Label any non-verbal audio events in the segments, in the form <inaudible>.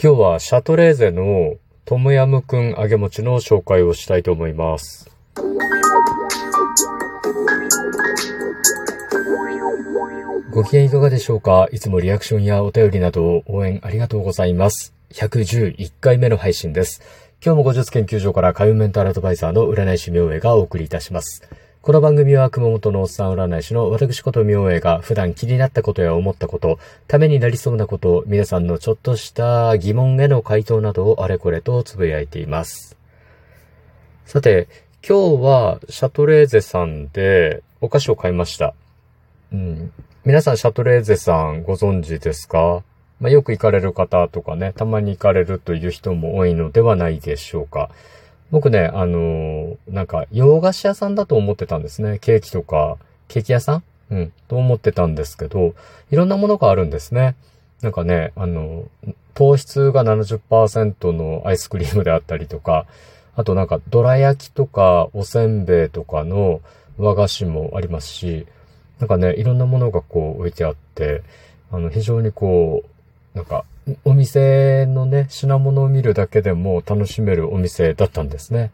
今日はシャトレーゼのトムヤムクン揚げ餅の紹介をしたいと思います。ご機嫌いかがでしょうか？いつもリアクションやお便りなど応援ありがとうございます。111回目の配信です。今日も50研究所から海運メンタルアドバイザーの占い師明恵がお送りいたします。この番組は熊本のおっさん占い師の私こと明恵が普段気になったことや思ったこと、ためになりそうなこと、皆さんのちょっとした疑問への回答などをあれこれとつぶやいています。さて、今日はシャトレーゼさんでお菓子を買いました。うん。皆さんシャトレーゼさんご存知ですか？まあ、よく行かれる方とかね、たまに行かれるという人も多いのではないでしょうか。僕ね、あのー、なんか、洋菓子屋さんだと思ってたんですね。ケーキとか、ケーキ屋さん？うん、と思ってたんですけど、いろんなものがあるんですね。なんかね、あの、糖質が70%のアイスクリームであったりとか、あとなんか、どら焼きとか、おせんべいとかの和菓子もありますし、なんかね、いろんなものがこう置いてあって、あの、非常にこう、なんか、お店のね、品物を見るだけでも楽しめるお店だったんですね。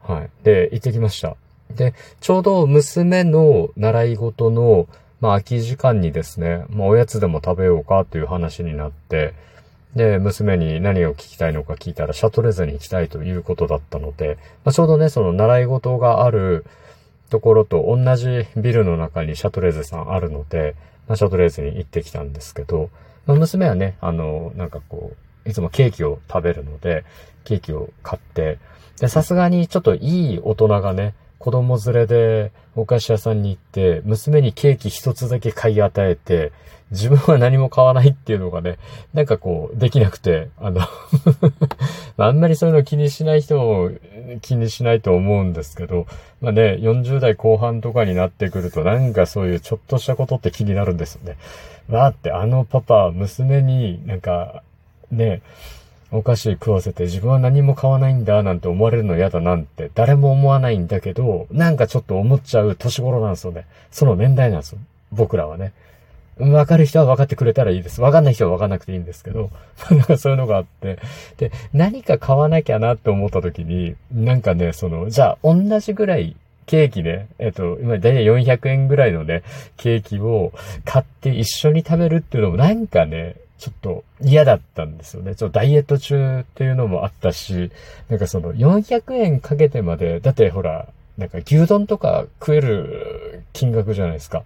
はい。で、行ってきました。で、ちょうど娘の習い事の、まあ、空き時間にですね、まあ、おやつでも食べようかという話になって、で、娘に何を聞きたいのか聞いたら、シャトレーゼに行きたいということだったので、まあ、ちょうどね、その習い事があるところと同じビルの中にシャトレーゼさんあるので、まあ、シャトレーゼに行ってきたんですけど、まあ、娘はね、あの、なんかこう、いつもケーキを食べるので、ケーキを買って、で、さすがにちょっといい大人がね、子供連れでお菓子屋さんに行って、娘にケーキ一つだけ買い与えて、自分は何も買わないっていうのがね、なんかこう、できなくて、あの <laughs> あんまりそういうの気にしない人も気にしないと思うんですけど、まあね、40代後半とかになってくると、なんかそういうちょっとしたことって気になるんですよね。わーって、あのパパ、娘になんか、ね、お菓子食わせて自分は何も買わないんだなんて思われるの嫌だなんて誰も思わないんだけど、なんかちょっと思っちゃう年頃なんですよね。その年代なんですよ。僕らはね。わかる人は分かってくれたらいいです。わかんない人は分かんなくていいんですけど、<laughs> なんかそういうのがあって、で、何か買わなきゃなって思った時に、なんかね、その、じゃあ同じぐらいケーキね、えっと、今だいたい400円ぐらいのね、ケーキを買って一緒に食べるっていうのもなんかね、ちょっと嫌だったんですよね。ちょっとダイエット中っていうのもあったし、なんかその400円かけてまで、だってほら、なんか牛丼とか食える金額じゃないですか。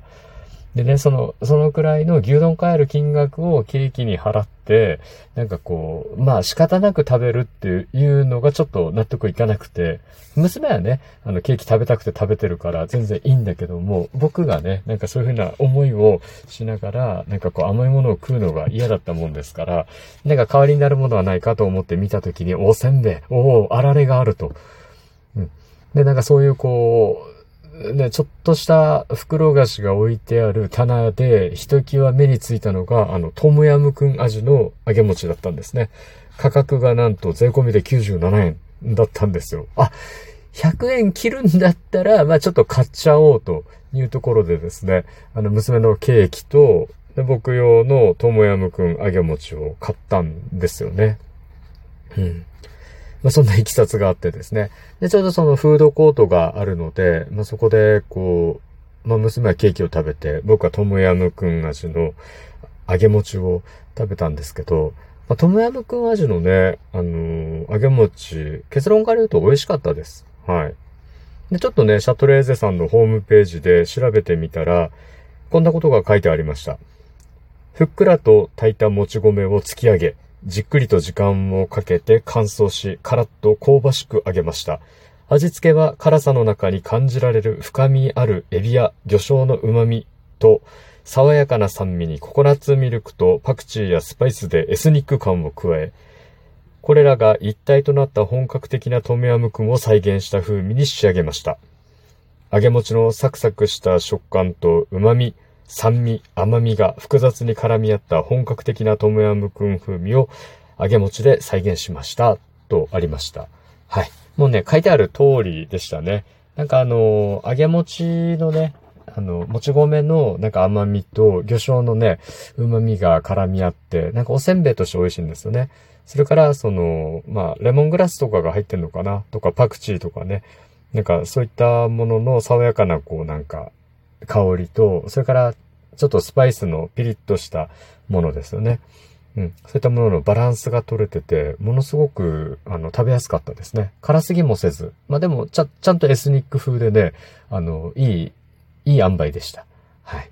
でね、その、そのくらいの牛丼買える金額をケーキに払って、なんかこう、まあ仕方なく食べるっていうのがちょっと納得いかなくて、娘はね、あのケーキ食べたくて食べてるから全然いいんだけども、僕がね、なんかそういうふうな思いをしながら、なんかこう甘いものを食うのが嫌だったもんですから、なんか代わりになるものはないかと思って見たときに、おせんべい、おお、あられがあると。うん。で、なんかそういうこう、ね、ちょっとした袋菓子が置いてある棚で、ひときわ目についたのが、あの、トムヤムクン味の揚げ餅だったんですね。価格がなんと税込みで97円だったんですよ。あ、100円切るんだったら、まあちょっと買っちゃおうというところでですね、あの、娘のケーキと、で僕用のトムヤムクン揚げ餅を買ったんですよね。うん。まあ、そんな行きさつがあってですね。で、ちょうどそのフードコートがあるので、まあ、そこで、こう、まあ、娘はケーキを食べて、僕はトムヤムクン味の揚げ餅を食べたんですけど、まあ、トムヤムクン味のね、あのー、揚げ餅、結論から言うと美味しかったです。はい。で、ちょっとね、シャトレーゼさんのホームページで調べてみたら、こんなことが書いてありました。ふっくらと炊いたもち米を突き上げ、じっくりと時間をかけて乾燥し、カラッと香ばしく揚げました。味付けは辛さの中に感じられる深みあるエビや魚醤の旨味と、爽やかな酸味にココナッツミルクとパクチーやスパイスでエスニック感を加え、これらが一体となった本格的なトムヤムクンを再現した風味に仕上げました。揚げ餅のサクサクした食感と旨味、酸味、甘みが複雑に絡み合った本格的なトムヤムクン風味を揚げ餅で再現しました。とありました。はい。もうね、書いてある通りでしたね。なんかあのー、揚げ餅のね、あの、もち米のなんか甘みと魚醤のね、旨味が絡み合って、なんかおせんべいとして美味しいんですよね。それから、その、まあ、レモングラスとかが入ってんのかなとか、パクチーとかね。なんか、そういったものの爽やかな、こう、なんか、香りと、それから、ちょっとスパイスのピリッとしたものですよね。うん。そういったもののバランスが取れてて、ものすごく、あの、食べやすかったですね。辛すぎもせず。まあ、でも、ちゃ、ちゃんとエスニック風でね、あの、いい、いい塩梅でした。はい。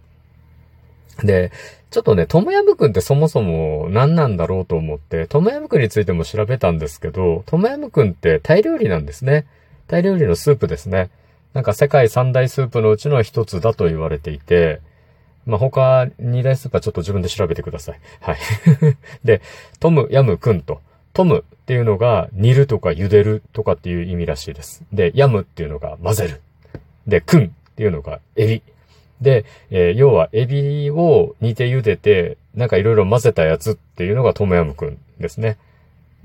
で、ちょっとね、トムヤムクンってそもそも何なんだろうと思って、トムヤムクンについても調べたんですけど、トムヤムクンってタイ料理なんですね。タイ料理のスープですね。なんか世界三大スープのうちの一つだと言われていて、まあ、他二大スープはちょっと自分で調べてください。はい。<laughs> で、トムヤムクンと、トムっていうのが煮るとか茹でるとかっていう意味らしいです。で、ヤムっていうのが混ぜる。で、クンっていうのがエビ。で、えー、要はエビを煮て茹でて、なんかいろいろ混ぜたやつっていうのがトムヤムクンですね。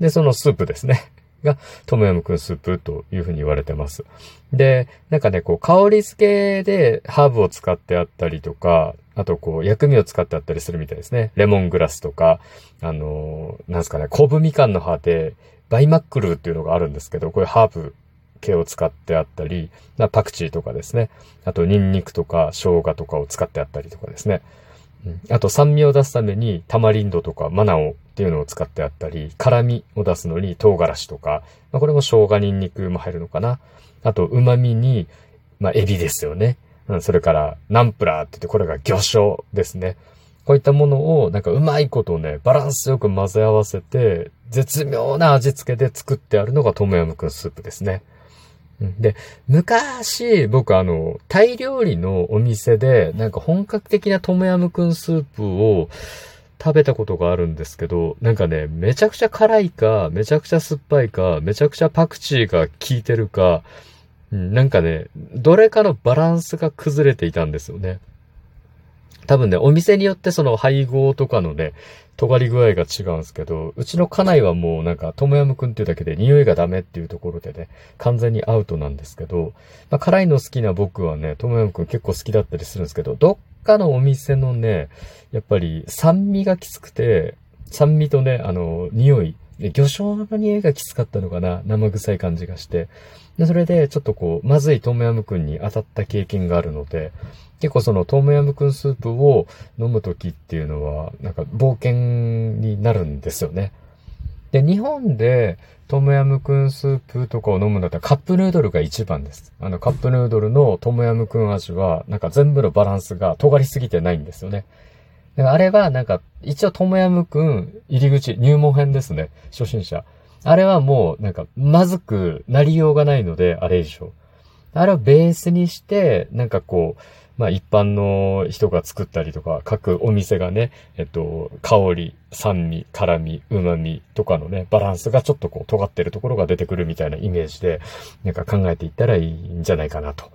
で、そのスープですね。が、トムヤムクンスープというふうに言われてます。で、なんかね、こう、香り付けでハーブを使ってあったりとか、あとこう、薬味を使ってあったりするみたいですね。レモングラスとか、あのー、なんすかね、コブみかんの葉で、バイマックルっていうのがあるんですけど、こういうハーブ系を使ってあったり、パクチーとかですね。あと、ニンニクとか生姜とかを使ってあったりとかですね。あと、酸味を出すために、タマリンドとかマナオっていうのを使ってあったり、辛味を出すのに唐辛子とか、まあ、これも生姜ニンニクも入るのかな。あと、旨味に、まあ、エビですよね。うん、それから、ナンプラーって言って、これが魚醤ですね。こういったものを、なんかうまいことね、バランスよく混ぜ合わせて、絶妙な味付けで作ってあるのがトムヤムクンスープですね。で、昔、僕あの、タイ料理のお店で、なんか本格的なトムヤムクンスープを食べたことがあるんですけど、なんかね、めちゃくちゃ辛いか、めちゃくちゃ酸っぱいか、めちゃくちゃパクチーが効いてるか、なんかね、どれかのバランスが崩れていたんですよね。多分ね、お店によってその配合とかのね、尖り具合が違うんですけど、うちの家内はもうなんか、トムヤムくんっていうだけで匂いがダメっていうところでね、完全にアウトなんですけど、まあ、辛いの好きな僕はね、トムヤムくん結構好きだったりするんですけど、どっかのお店のね、やっぱり酸味がきつくて、酸味とね、あの、匂い、魚醤の匂いがきつかったのかな生臭い感じがして。で、それで、ちょっとこう、まずいトムヤムくんに当たった経験があるので、結構そのトムヤムクンスープを飲むときっていうのは、なんか冒険になるんですよね。で、日本でトムヤムクンスープとかを飲むんだったらカップヌードルが一番です。あのカップヌードルのトムヤムクン味は、なんか全部のバランスが尖りすぎてないんですよね。あれはなんか、一応トムヤムクン入り口、入門編ですね。初心者。あれはもう、なんか、まずくなりようがないので、あれ以上。あれをベースにして、なんかこう、まあ一般の人が作ったりとか、各お店がね、えっと、香り、酸味、辛味、旨味とかのね、バランスがちょっとこう尖ってるところが出てくるみたいなイメージで、なんか考えていったらいいんじゃないかなと。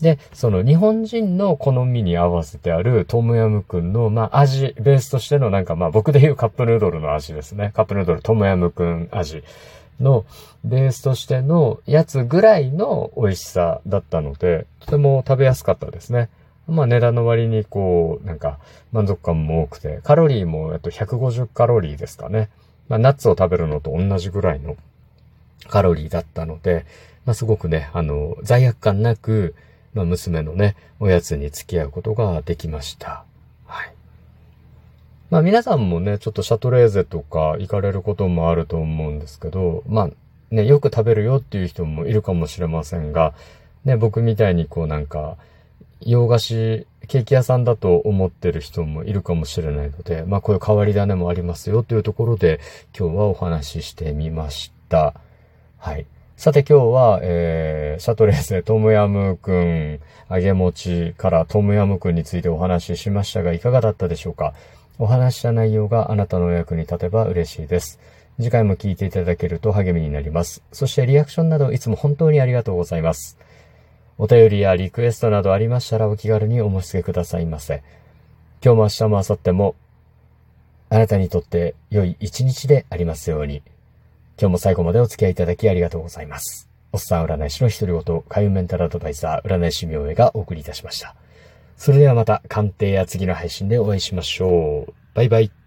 で、その日本人の好みに合わせてあるトムヤムクンの、まあ味、ベースとしてのなんかまあ僕で言うカップヌードルの味ですね。カップヌードルトムヤムクン味のベースとしてのやつぐらいの美味しさだったので、とても食べやすかったですね。まあ値段の割にこう、なんか満足感も多くて、カロリーもえっと150カロリーですかね。まあナッツを食べるのと同じぐらいのカロリーだったので、まあすごくね、あの、罪悪感なく、まあ娘のね、おやつに付き合うことができました。はい。まあ皆さんもね、ちょっとシャトレーゼとか行かれることもあると思うんですけど、まあね、よく食べるよっていう人もいるかもしれませんが、ね、僕みたいにこうなんか、洋菓子、ケーキ屋さんだと思ってる人もいるかもしれないので、まあこういう変わり種もありますよというところで今日はお話ししてみました。はい。さて今日は、えー、シャトレーゼトムヤムくん、揚げ餅からトムヤムくんについてお話ししましたがいかがだったでしょうか？お話した内容があなたのお役に立てば嬉しいです。次回も聞いていただけると励みになります。そしてリアクションなどいつも本当にありがとうございます。お便りやリクエストなどありましたらお気軽にお申し付けくださいませ。今日も明日も明後日もあなたにとって良い一日でありますように。今日も最後までお付き合いいただきありがとうございます。おっさん占い師の一人ごと、海運メンタルアドバイザー、占い師明恵がお送りいたしました。それではまた鑑定や次の配信でお会いしましょう。バイバイ。